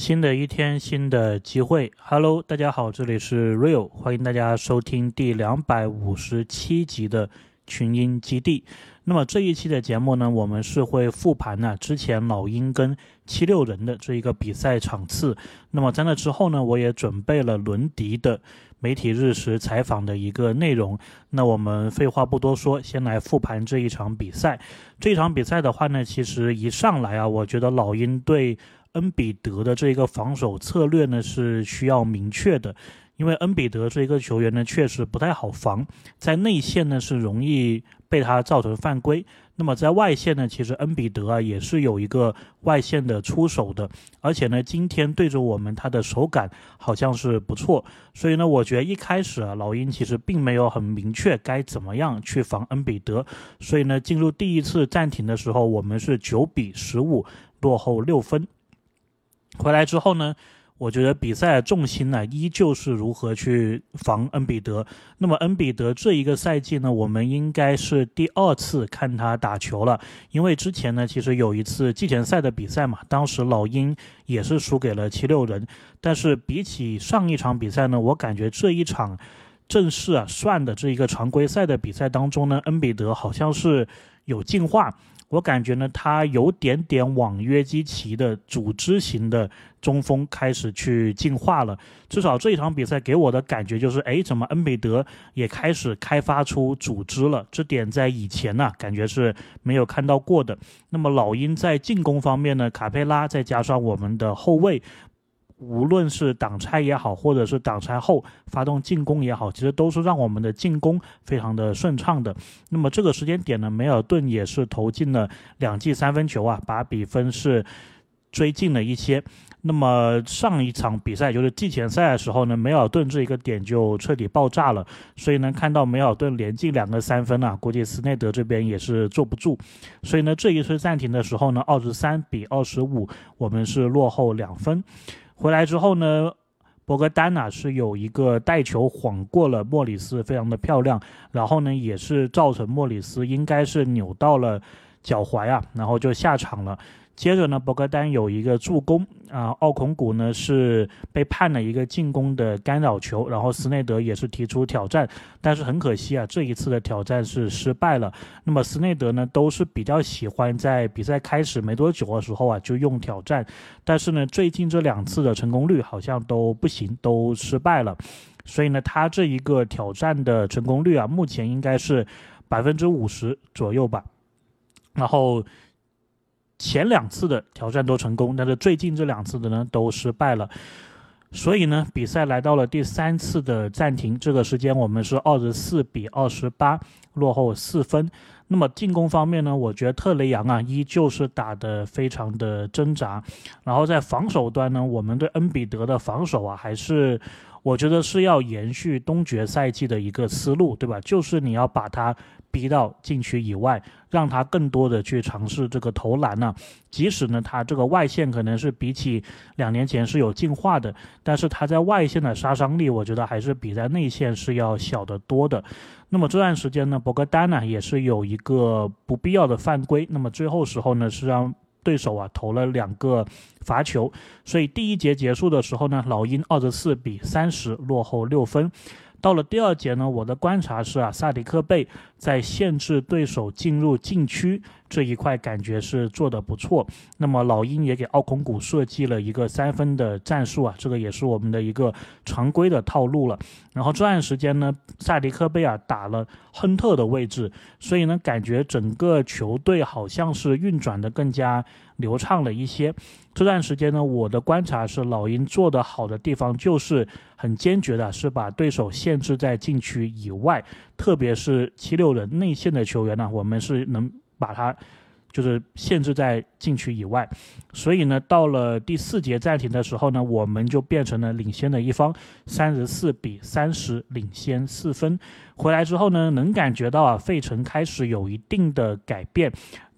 新的一天，新的机会。Hello，大家好，这里是 Real，欢迎大家收听第两百五十七集的群英基地。那么这一期的节目呢，我们是会复盘呢之前老鹰跟七六人的这一个比赛场次。那么在那之后呢，我也准备了伦迪的媒体日时采访的一个内容。那我们废话不多说，先来复盘这一场比赛。这场比赛的话呢，其实一上来啊，我觉得老鹰对恩比德的这个防守策略呢是需要明确的，因为恩比德这一个球员呢确实不太好防，在内线呢是容易被他造成犯规，那么在外线呢，其实恩比德啊也是有一个外线的出手的，而且呢今天对着我们他的手感好像是不错，所以呢我觉得一开始啊老鹰其实并没有很明确该怎么样去防恩比德，所以呢进入第一次暂停的时候，我们是九比十五落后六分。回来之后呢，我觉得比赛重心呢依旧是如何去防恩比德。那么恩比德这一个赛季呢，我们应该是第二次看他打球了。因为之前呢，其实有一次季前赛的比赛嘛，当时老鹰也是输给了七六人。但是比起上一场比赛呢，我感觉这一场正式啊算的这一个常规赛的比赛当中呢，恩比德好像是有进化。我感觉呢，他有点点往约基奇的组织型的中锋开始去进化了。至少这一场比赛给我的感觉就是，哎，怎么恩比德也开始开发出组织了？这点在以前呢，感觉是没有看到过的。那么老鹰在进攻方面呢，卡佩拉再加上我们的后卫。无论是挡拆也好，或者是挡拆后发动进攻也好，其实都是让我们的进攻非常的顺畅的。那么这个时间点呢，梅尔顿也是投进了两记三分球啊，把比分是追进了一些。那么上一场比赛就是季前赛的时候呢，梅尔顿这一个点就彻底爆炸了。所以呢，看到梅尔顿连进两个三分啊，估计斯内德这边也是坐不住。所以呢，这一次暂停的时候呢，二十三比二十五，我们是落后两分。回来之后呢，博格丹娜是有一个带球晃过了莫里斯，非常的漂亮。然后呢，也是造成莫里斯应该是扭到了脚踝啊，然后就下场了。接着呢，博格丹有一个助攻啊，奥孔古呢是被判了一个进攻的干扰球，然后斯内德也是提出挑战，但是很可惜啊，这一次的挑战是失败了。那么斯内德呢都是比较喜欢在比赛开始没多久的时候啊就用挑战，但是呢最近这两次的成功率好像都不行，都失败了，所以呢他这一个挑战的成功率啊目前应该是百分之五十左右吧，然后。前两次的挑战都成功，但是最近这两次的呢都失败了，所以呢比赛来到了第三次的暂停，这个时间我们是二十四比二十八落后四分。那么进攻方面呢，我觉得特雷杨啊依旧是打得非常的挣扎，然后在防守端呢，我们对恩比德的防守啊还是。我觉得是要延续东决赛季的一个思路，对吧？就是你要把他逼到禁区以外，让他更多的去尝试这个投篮呢。即使呢，他这个外线可能是比起两年前是有进化的，但是他在外线的杀伤力，我觉得还是比在内线是要小得多的。那么这段时间呢，博格丹呢也是有一个不必要的犯规，那么最后时候呢是让。对手啊投了两个罚球，所以第一节结束的时候呢，老鹰二十四比三十落后六分。到了第二节呢，我的观察是啊，萨迪克贝在限制对手进入禁区这一块感觉是做的不错。那么老鹰也给奥孔古设计了一个三分的战术啊，这个也是我们的一个常规的套路了。然后这段时间呢，萨迪克贝尔打了亨特的位置，所以呢，感觉整个球队好像是运转的更加流畅了一些。这段时间呢，我的观察是老鹰做的好的地方就是很坚决的，是把对手限制在禁区以外，特别是七六人内线的球员呢，我们是能把他就是限制在禁区以外。所以呢，到了第四节暂停的时候呢，我们就变成了领先的一方，三十四比三十领先四分。回来之后呢，能感觉到啊，费城开始有一定的改变。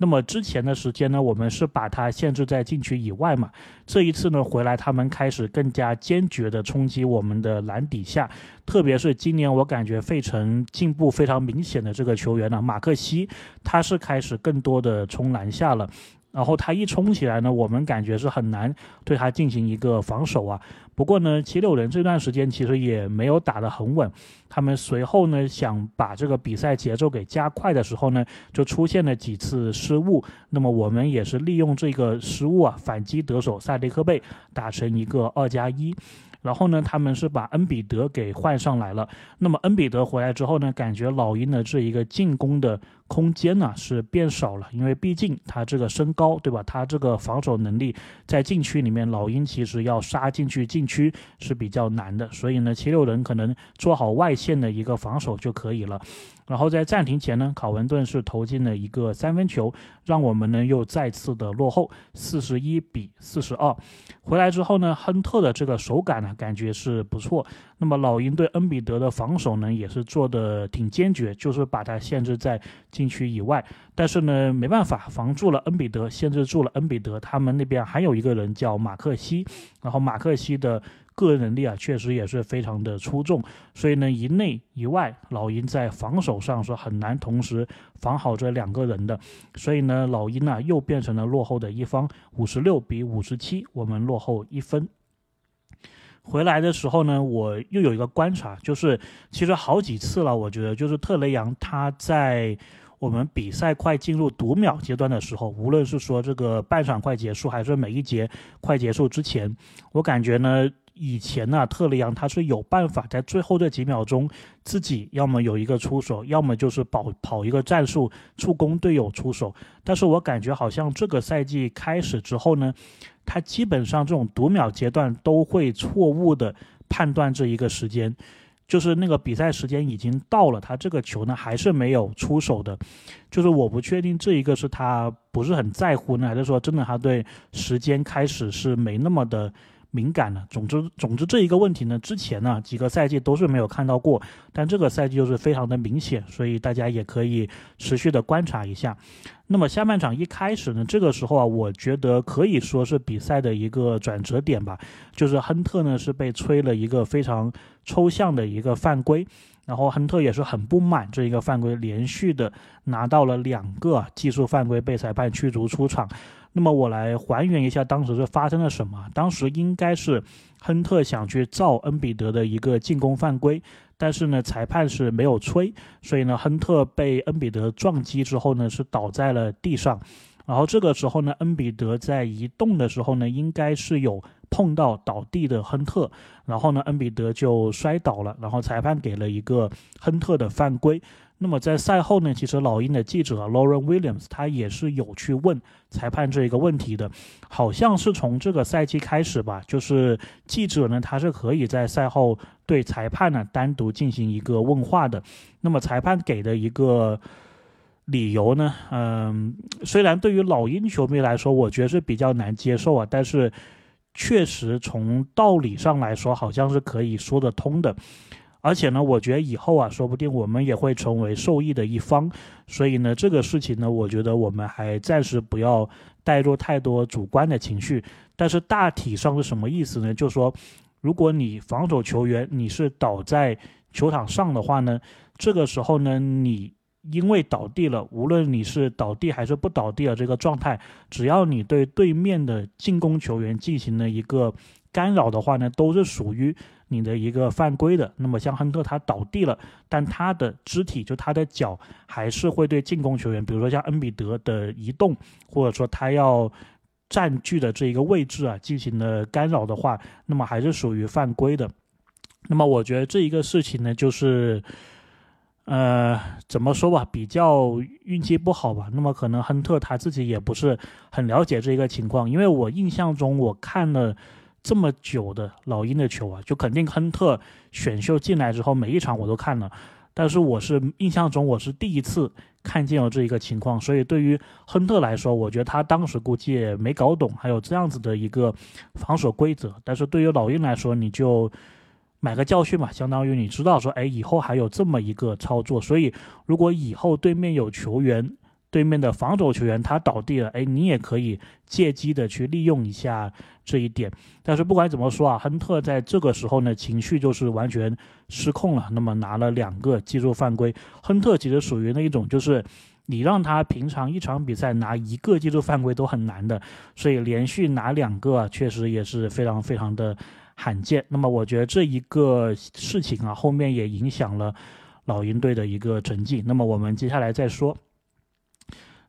那么之前的时间呢，我们是把它限制在禁区以外嘛。这一次呢，回来他们开始更加坚决的冲击我们的篮底下。特别是今年，我感觉费城进步非常明显的这个球员呢，马克西，他是开始更多的冲篮下了。然后他一冲起来呢，我们感觉是很难对他进行一个防守啊。不过呢，七六人这段时间其实也没有打得很稳，他们随后呢想把这个比赛节奏给加快的时候呢，就出现了几次失误。那么我们也是利用这个失误啊，反击得手塞迪克贝打成一个二加一。然后呢，他们是把恩比德给换上来了。那么恩比德回来之后呢，感觉老鹰的这一个进攻的空间呢是变少了，因为毕竟他这个身高，对吧？他这个防守能力在禁区里面，老鹰其实要杀进去禁区是比较难的。所以呢，七六人可能做好外线的一个防守就可以了。然后在暂停前呢，考文顿是投进了一个三分球，让我们呢又再次的落后四十一比四十二。回来之后呢，亨特的这个手感呢感觉是不错。那么老鹰对恩比德的防守呢也是做的挺坚决，就是把他限制在区以外。但是呢没办法，防住了恩比德，限制住了恩比德。他们那边还有一个人叫马克西，然后马克西的。个人能力啊，确实也是非常的出众，所以呢，一内一外，老鹰在防守上是很难同时防好这两个人的，所以呢，老鹰呢又变成了落后的一方，五十六比五十七，我们落后一分。回来的时候呢，我又有一个观察，就是其实好几次了，我觉得就是特雷杨他在我们比赛快进入读秒阶段的时候，无论是说这个半场快结束，还是每一节快结束之前，我感觉呢。以前呢，特雷杨他是有办法在最后这几秒钟，自己要么有一个出手，要么就是跑跑一个战术助攻队友出手。但是我感觉好像这个赛季开始之后呢，他基本上这种读秒阶段都会错误的判断这一个时间，就是那个比赛时间已经到了，他这个球呢还是没有出手的。就是我不确定这一个是他不是很在乎呢，还是说真的他对时间开始是没那么的。敏感了。总之，总之这一个问题呢，之前呢几个赛季都是没有看到过，但这个赛季就是非常的明显，所以大家也可以持续的观察一下。那么下半场一开始呢，这个时候啊，我觉得可以说是比赛的一个转折点吧，就是亨特呢是被吹了一个非常抽象的一个犯规，然后亨特也是很不满这一个犯规，连续的拿到了两个技术犯规，被裁判驱逐出场。那么我来还原一下当时是发生了什么。当时应该是亨特想去造恩比德的一个进攻犯规，但是呢裁判是没有吹，所以呢亨特被恩比德撞击之后呢是倒在了地上。然后这个时候呢恩比德在移动的时候呢应该是有碰到倒地的亨特，然后呢恩比德就摔倒了，然后裁判给了一个亨特的犯规。那么在赛后呢，其实老鹰的记者 Lauren Williams 他也是有去问裁判这一个问题的，好像是从这个赛季开始吧，就是记者呢他是可以在赛后对裁判呢单独进行一个问话的。那么裁判给的一个理由呢，嗯，虽然对于老鹰球迷来说，我觉得是比较难接受啊，但是确实从道理上来说，好像是可以说得通的。而且呢，我觉得以后啊，说不定我们也会成为受益的一方。所以呢，这个事情呢，我觉得我们还暂时不要带入太多主观的情绪。但是大体上是什么意思呢？就是说，如果你防守球员你是倒在球场上的话呢，这个时候呢，你因为倒地了，无论你是倒地还是不倒地的这个状态，只要你对对面的进攻球员进行了一个干扰的话呢，都是属于。你的一个犯规的，那么像亨特他倒地了，但他的肢体就他的脚还是会对进攻球员，比如说像恩比德的移动，或者说他要占据的这一个位置啊，进行了干扰的话，那么还是属于犯规的。那么我觉得这一个事情呢，就是呃怎么说吧，比较运气不好吧。那么可能亨特他自己也不是很了解这个情况，因为我印象中我看了。这么久的老鹰的球啊，就肯定亨特选秀进来之后，每一场我都看了，但是我是印象中我是第一次看见有这一个情况，所以对于亨特来说，我觉得他当时估计也没搞懂还有这样子的一个防守规则，但是对于老鹰来说，你就买个教训嘛，相当于你知道说，哎，以后还有这么一个操作，所以如果以后对面有球员。对面的防守球员他倒地了，哎，你也可以借机的去利用一下这一点。但是不管怎么说啊，亨特在这个时候呢，情绪就是完全失控了。那么拿了两个技术犯规，亨特其实属于那一种，就是你让他平常一场比赛拿一个技术犯规都很难的，所以连续拿两个啊确实也是非常非常的罕见。那么我觉得这一个事情啊，后面也影响了老鹰队的一个成绩。那么我们接下来再说。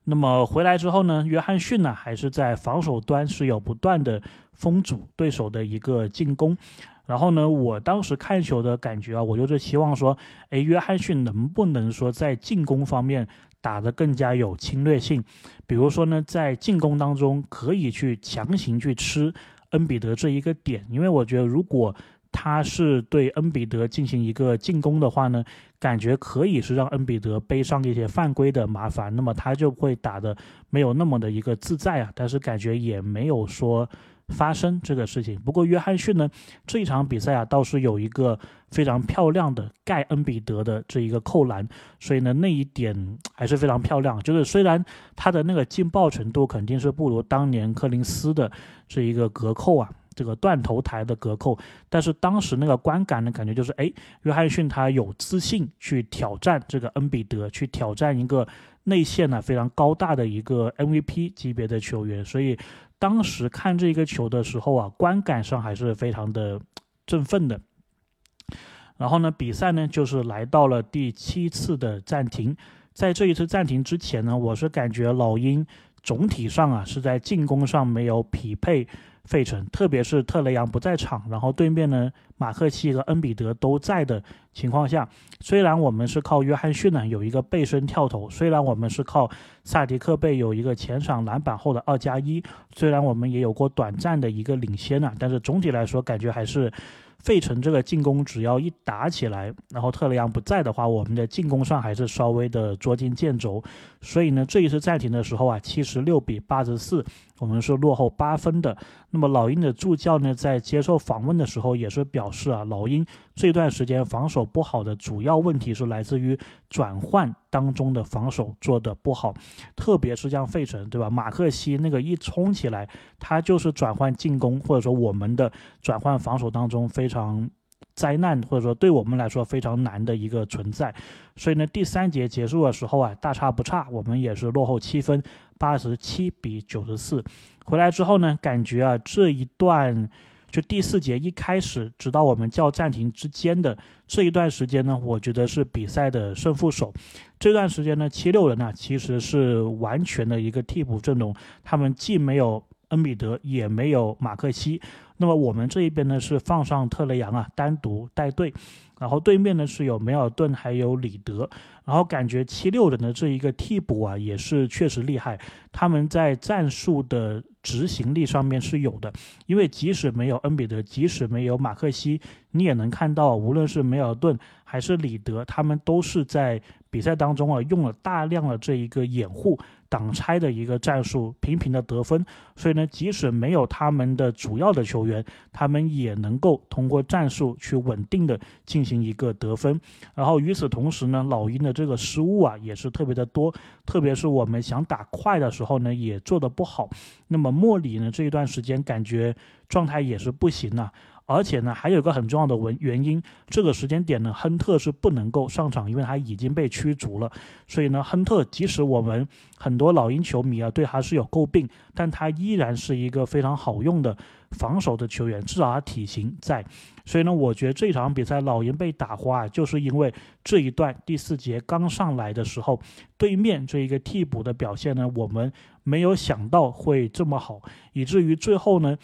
那么回来之后呢，约翰逊呢还是在防守端是有不断的封阻对手的一个进攻。然后呢，我当时看球的感觉啊，我就是希望说，哎，约翰逊能不能说在进攻方面打得更加有侵略性？比如说呢，在进攻当中可以去强行去吃恩比德这一个点，因为我觉得如果他是对恩比德进行一个进攻的话呢，感觉可以是让恩比德背上一些犯规的麻烦，那么他就会打的没有那么的一个自在啊。但是感觉也没有说。发生这个事情，不过约翰逊呢，这一场比赛啊，倒是有一个非常漂亮的盖恩比德的这一个扣篮，所以呢，那一点还是非常漂亮。就是虽然他的那个劲爆程度肯定是不如当年柯林斯的这一个隔扣啊，这个断头台的隔扣，但是当时那个观感的感觉就是，哎，约翰逊他有自信去挑战这个恩比德，去挑战一个内线呢非常高大的一个 MVP 级别的球员，所以。当时看这个球的时候啊，观感上还是非常的振奋的。然后呢，比赛呢就是来到了第七次的暂停。在这一次暂停之前呢，我是感觉老鹰总体上啊是在进攻上没有匹配。费城，特别是特雷杨不在场，然后对面呢，马克西和恩比德都在的情况下，虽然我们是靠约翰逊呢有一个背身跳投，虽然我们是靠萨迪克贝有一个前场篮板后的二加一，虽然我们也有过短暂的一个领先啊，但是总体来说感觉还是。费城这个进攻只要一打起来，然后特雷杨不在的话，我们的进攻上还是稍微的捉襟见肘。所以呢，这一次暂停的时候啊，七十六比八十四，我们是落后八分的。那么老鹰的助教呢，在接受访问的时候也是表示啊，老鹰这段时间防守不好的主要问题是来自于转换当中的防守做的不好，特别是像费城，对吧？马克西那个一冲起来，他就是转换进攻或者说我们的转换防守当中非常。非常灾难，或者说对我们来说非常难的一个存在。所以呢，第三节结束的时候啊，大差不差，我们也是落后七分，八十七比九十四。回来之后呢，感觉啊，这一段就第四节一开始，直到我们叫暂停之间的这一段时间呢，我觉得是比赛的胜负手。这段时间呢，七六人呢其实是完全的一个替补阵容，他们既没有恩比德，也没有马克西。那么我们这一边呢是放上特雷杨啊，单独带队，然后对面呢是有梅尔顿还有里德，然后感觉七六人的这一个替补啊也是确实厉害，他们在战术的执行力上面是有的，因为即使没有恩比德，即使没有马克西，你也能看到，无论是梅尔顿还是里德，他们都是在比赛当中啊用了大量的这一个掩护。挡拆的一个战术，频频的得分，所以呢，即使没有他们的主要的球员，他们也能够通过战术去稳定的进行一个得分。然后与此同时呢，老鹰的这个失误啊也是特别的多，特别是我们想打快的时候呢，也做的不好。那么莫里呢这一段时间感觉状态也是不行啊。而且呢，还有一个很重要的原原因，这个时间点呢，亨特是不能够上场，因为他已经被驱逐了。所以呢，亨特即使我们很多老鹰球迷啊对他是有诟病，但他依然是一个非常好用的防守的球员，至少他体型在。所以呢，我觉得这场比赛老鹰被打花，就是因为这一段第四节刚上来的时候，对面这一个替补的表现呢，我们没有想到会这么好，以至于最后呢。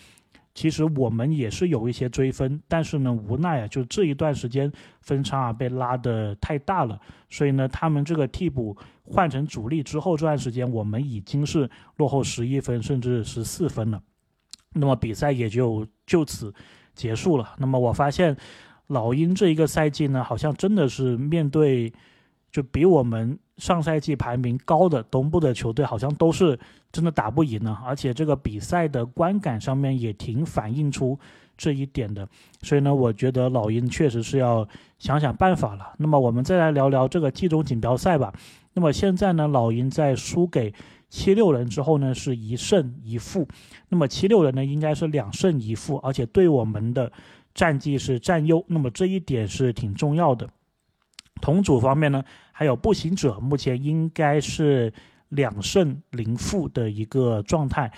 其实我们也是有一些追分，但是呢，无奈啊，就这一段时间分差啊被拉得太大了，所以呢，他们这个替补换成主力之后，这段时间我们已经是落后十一分，甚至十四分了。那么比赛也就就此结束了。那么我发现老鹰这一个赛季呢，好像真的是面对就比我们。上赛季排名高的东部的球队好像都是真的打不赢呢，而且这个比赛的观感上面也挺反映出这一点的，所以呢，我觉得老鹰确实是要想想办法了。那么我们再来聊聊这个季中锦标赛吧。那么现在呢，老鹰在输给七六人之后呢，是一胜一负。那么七六人呢，应该是两胜一负，而且对我们的战绩是占优。那么这一点是挺重要的。同组方面呢。还有步行者目前应该是两胜零负的一个状态。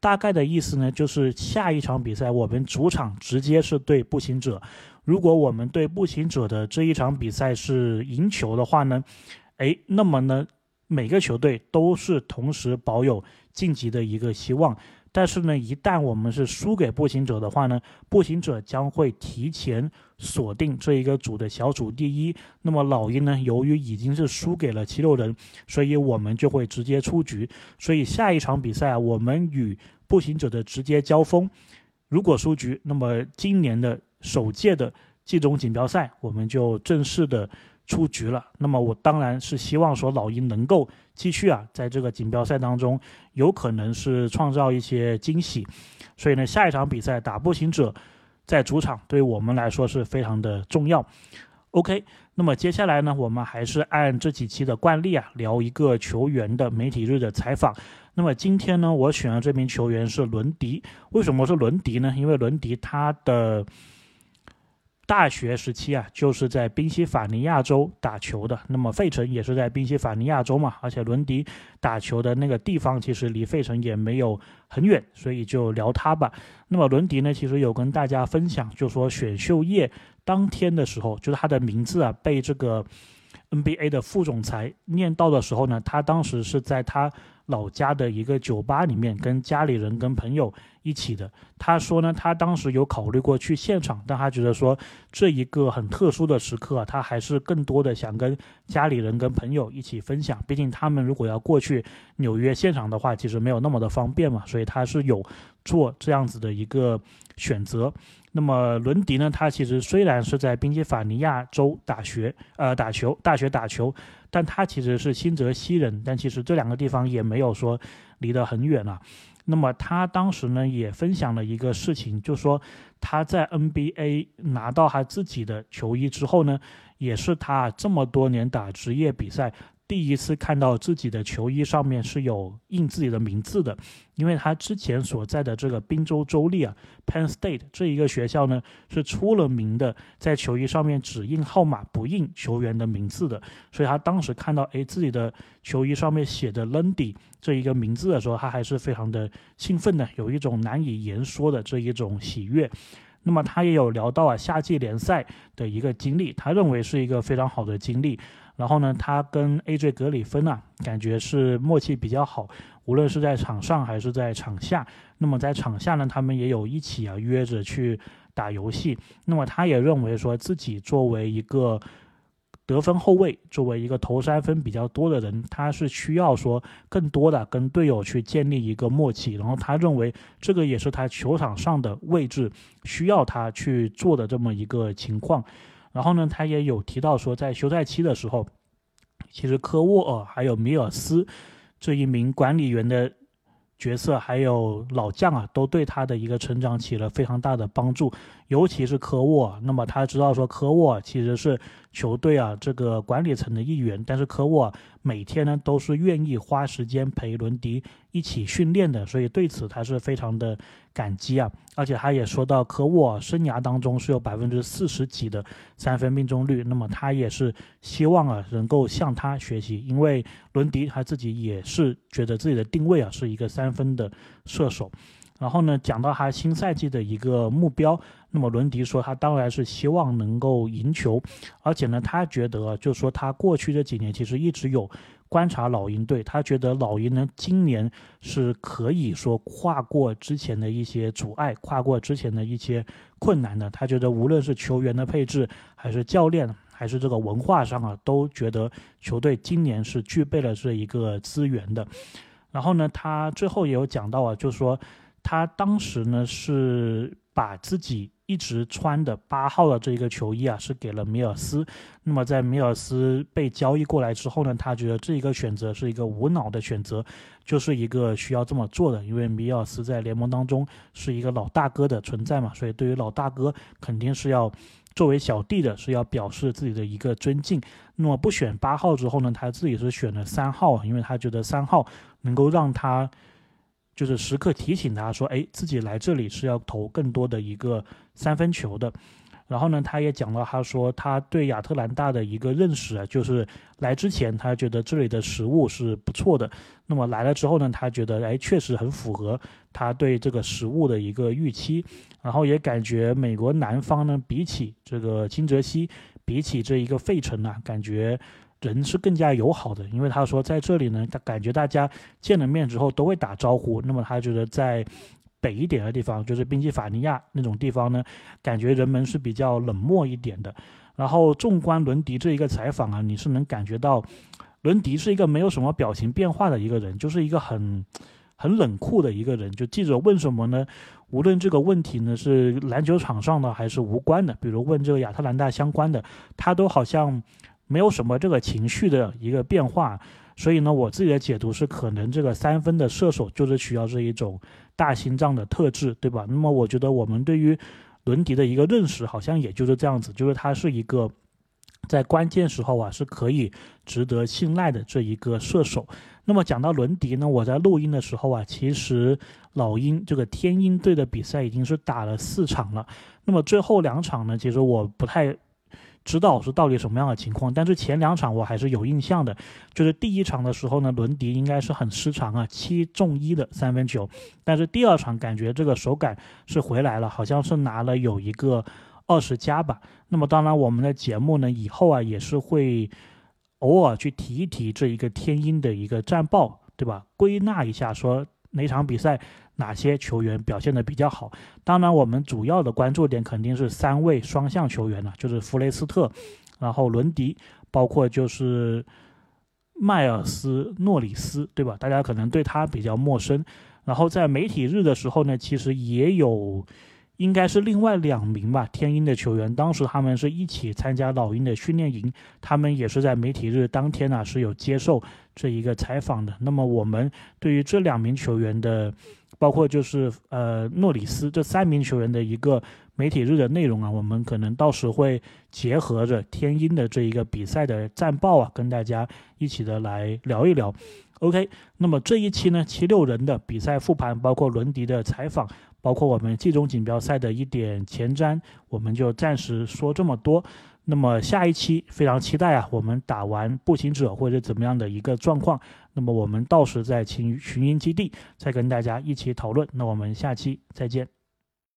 大概的意思呢，就是下一场比赛我们主场直接是对步行者。如果我们对步行者的这一场比赛是赢球的话呢，哎，那么呢，每个球队都是同时保有晋级的一个希望。但是呢，一旦我们是输给步行者的话呢，步行者将会提前锁定这一个组的小组第一。那么老鹰呢，由于已经是输给了七六人，所以我们就会直接出局。所以下一场比赛，我们与步行者的直接交锋，如果输局，那么今年的首届的季中锦标赛我们就正式的。出局了，那么我当然是希望说老鹰能够继续啊，在这个锦标赛当中有可能是创造一些惊喜，所以呢，下一场比赛打步行者，在主场对我们来说是非常的重要。OK，那么接下来呢，我们还是按这几期的惯例啊，聊一个球员的媒体日的采访。那么今天呢，我选的这名球员是伦迪，为什么是伦迪呢？因为伦迪他的。大学时期啊，就是在宾夕法尼亚州打球的。那么费城也是在宾夕法尼亚州嘛，而且伦迪打球的那个地方其实离费城也没有很远，所以就聊他吧。那么伦迪呢，其实有跟大家分享，就说选秀夜当天的时候，就是他的名字啊被这个 NBA 的副总裁念到的时候呢，他当时是在他。老家的一个酒吧里面，跟家里人、跟朋友一起的。他说呢，他当时有考虑过去现场，但他觉得说这一个很特殊的时刻，他还是更多的想跟家里人、跟朋友一起分享。毕竟他们如果要过去纽约现场的话，其实没有那么的方便嘛，所以他是有做这样子的一个选择。那么伦迪呢，他其实虽然是在宾夕法尼亚州大学呃打球，大学打球。但他其实是新泽西人，但其实这两个地方也没有说离得很远啊。那么他当时呢也分享了一个事情，就说他在 NBA 拿到他自己的球衣之后呢，也是他这么多年打职业比赛。第一次看到自己的球衣上面是有印自己的名字的，因为他之前所在的这个宾州州立啊，Penn State 这一个学校呢是出了名的，在球衣上面只印号码不印球员的名字的，所以他当时看到哎自己的球衣上面写的 Lundy 这一个名字的时候，他还是非常的兴奋的，有一种难以言说的这一种喜悦。那么他也有聊到啊夏季联赛的一个经历，他认为是一个非常好的经历。然后呢，他跟 AJ 格里芬啊，感觉是默契比较好，无论是在场上还是在场下。那么在场下呢，他们也有一起啊约着去打游戏。那么他也认为说自己作为一个得分后卫，作为一个投三分比较多的人，他是需要说更多的跟队友去建立一个默契。然后他认为这个也是他球场上的位置需要他去做的这么一个情况。然后呢，他也有提到说，在休赛期的时候，其实科沃尔还有米尔斯这一名管理员的角色，还有老将啊，都对他的一个成长起了非常大的帮助。尤其是科沃，那么他知道说科沃其实是球队啊这个管理层的一员，但是科沃每天呢都是愿意花时间陪伦迪一起训练的，所以对此他是非常的感激啊。而且他也说到科沃生涯当中是有百分之四十几的三分命中率，那么他也是希望啊能够向他学习，因为伦迪他自己也是觉得自己的定位啊是一个三分的射手。然后呢，讲到他新赛季的一个目标，那么伦迪说他当然是希望能够赢球，而且呢，他觉得就说他过去这几年其实一直有观察老鹰队，他觉得老鹰呢今年是可以说跨过之前的一些阻碍，跨过之前的一些困难的。他觉得无论是球员的配置，还是教练，还是这个文化上啊，都觉得球队今年是具备了这一个资源的。然后呢，他最后也有讲到啊，就说。他当时呢是把自己一直穿的八号的这一个球衣啊，是给了米尔斯。那么在米尔斯被交易过来之后呢，他觉得这一个选择是一个无脑的选择，就是一个需要这么做的，因为米尔斯在联盟当中是一个老大哥的存在嘛，所以对于老大哥肯定是要作为小弟的是要表示自己的一个尊敬。那么不选八号之后呢，他自己是选了三号，因为他觉得三号能够让他。就是时刻提醒他说：“哎，自己来这里是要投更多的一个三分球的。”然后呢，他也讲到，他说他对亚特兰大的一个认识啊，就是来之前他觉得这里的食物是不错的，那么来了之后呢，他觉得哎确实很符合他对这个食物的一个预期，然后也感觉美国南方呢，比起这个新泽西，比起这一个费城啊，感觉人是更加友好的，因为他说在这里呢，他感觉大家见了面之后都会打招呼，那么他觉得在。北一点的地方，就是宾夕法尼亚那种地方呢，感觉人们是比较冷漠一点的。然后纵观伦迪这一个采访啊，你是能感觉到，伦迪是一个没有什么表情变化的一个人，就是一个很很冷酷的一个人。就记者问什么呢？无论这个问题呢是篮球场上的还是无关的，比如问这个亚特兰大相关的，他都好像没有什么这个情绪的一个变化。所以呢，我自己的解读是，可能这个三分的射手就是需要这一种。大心脏的特质，对吧？那么我觉得我们对于伦迪的一个认识，好像也就是这样子，就是他是一个在关键时候啊是可以值得信赖的这一个射手。那么讲到伦迪呢，我在录音的时候啊，其实老鹰这个天鹰队的比赛已经是打了四场了。那么最后两场呢，其实我不太。知道是到底什么样的情况，但是前两场我还是有印象的，就是第一场的时候呢，伦迪应该是很失常啊，七中一的三分球，但是第二场感觉这个手感是回来了，好像是拿了有一个二十加吧。那么当然我们的节目呢，以后啊也是会偶尔去提一提这一个天鹰的一个战报，对吧？归纳一下说哪场比赛。哪些球员表现的比较好？当然，我们主要的关注点肯定是三位双向球员了，就是弗雷斯特，然后伦迪，包括就是迈尔斯诺里斯，对吧？大家可能对他比较陌生。然后在媒体日的时候呢，其实也有。应该是另外两名吧，天鹰的球员，当时他们是一起参加老鹰的训练营，他们也是在媒体日当天呢是有接受这一个采访的。那么我们对于这两名球员的，包括就是呃诺里斯这三名球员的一个媒体日的内容啊，我们可能到时会结合着天鹰的这一个比赛的战报啊，跟大家一起的来聊一聊。OK，那么这一期呢七六人的比赛复盘，包括伦迪的采访。包括我们季中锦标赛的一点前瞻，我们就暂时说这么多。那么下一期非常期待啊，我们打完步行者或者怎么样的一个状况，那么我们到时在群群英基地再跟大家一起讨论。那我们下期再见。